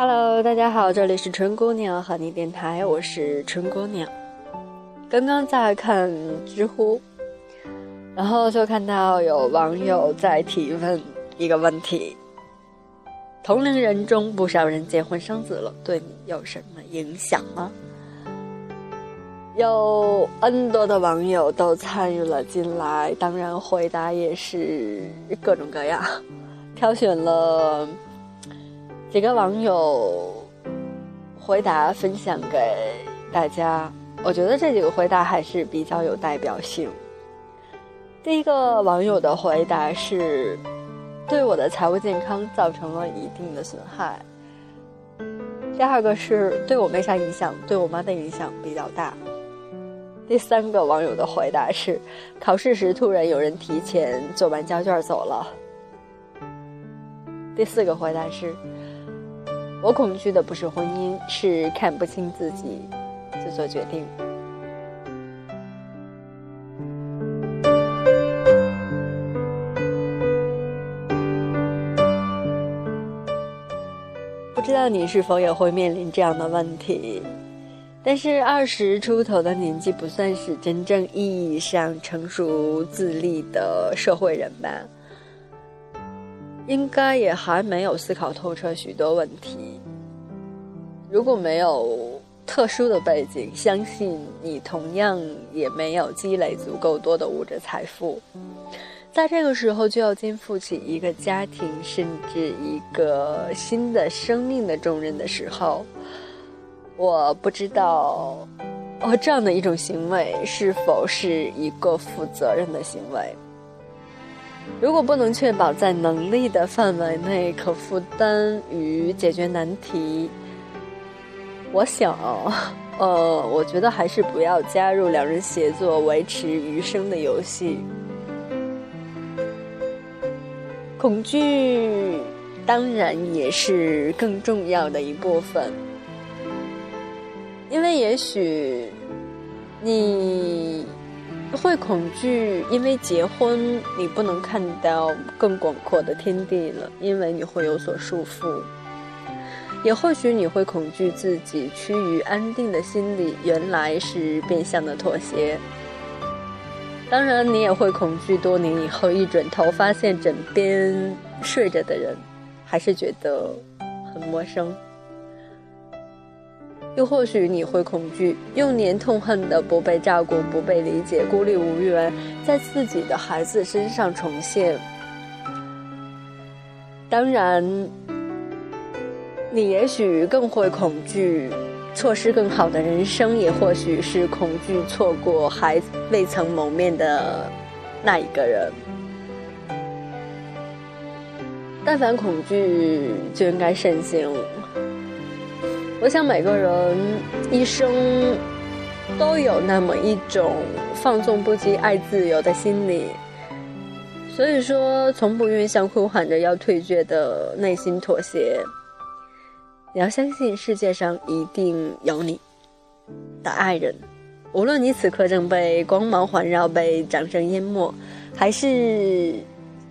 Hello，大家好，这里是春姑娘和你电台，我是春姑娘。刚刚在看知乎，然后就看到有网友在提问一个问题：同龄人中不少人结婚生子了，对你有什么影响吗？有 N 多的网友都参与了进来，当然回答也是各种各样，挑选了。几个网友回答分享给大家，我觉得这几个回答还是比较有代表性。第一个网友的回答是：对我的财务健康造成了一定的损害。第二个是对我没啥影响，对我妈的影响比较大。第三个网友的回答是：考试时突然有人提前做完交卷走了。第四个回答是。我恐惧的不是婚姻，是看不清自己就做决定。不知道你是否也会面临这样的问题？但是二十出头的年纪不算是真正意义上成熟自立的社会人吧？应该也还没有思考透彻许多问题。如果没有特殊的背景，相信你同样也没有积累足够多的物质财富。在这个时候就要肩负起一个家庭，甚至一个新的生命的重任的时候，我不知道，哦，这样的一种行为是否是一个负责任的行为？如果不能确保在能力的范围内可负担与解决难题，我想，呃，我觉得还是不要加入两人协作维持余生的游戏。恐惧当然也是更重要的一部分，因为也许你。会恐惧，因为结婚你不能看到更广阔的天地了，因为你会有所束缚。也或许你会恐惧自己趋于安定的心理原来是变相的妥协。当然，你也会恐惧多年以后一转头发现枕边睡着的人，还是觉得很陌生。又或许你会恐惧，幼年痛恨的不被照顾、不被理解、孤立无援，在自己的孩子身上重现。当然，你也许更会恐惧错失更好的人生，也或许是恐惧错过还未曾谋面的那一个人。但凡恐惧，就应该慎行。我想每个人一生都有那么一种放纵不羁、爱自由的心理，所以说从不愿向呼喊着要退却的内心妥协。你要相信世界上一定有你的爱人，无论你此刻正被光芒环绕、被掌声淹没，还是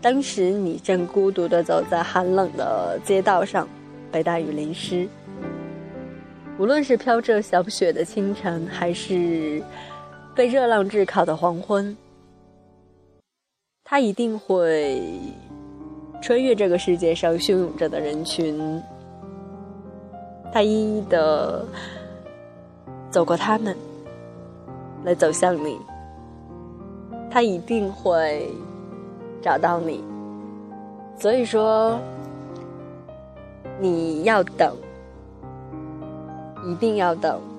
当时你正孤独地走在寒冷的街道上，被大雨淋湿。无论是飘着小雪的清晨，还是被热浪炙烤的黄昏，他一定会穿越这个世界上汹涌着的人群，他一一的走过他们，来走向你。他一定会找到你，所以说你要等。一定要等。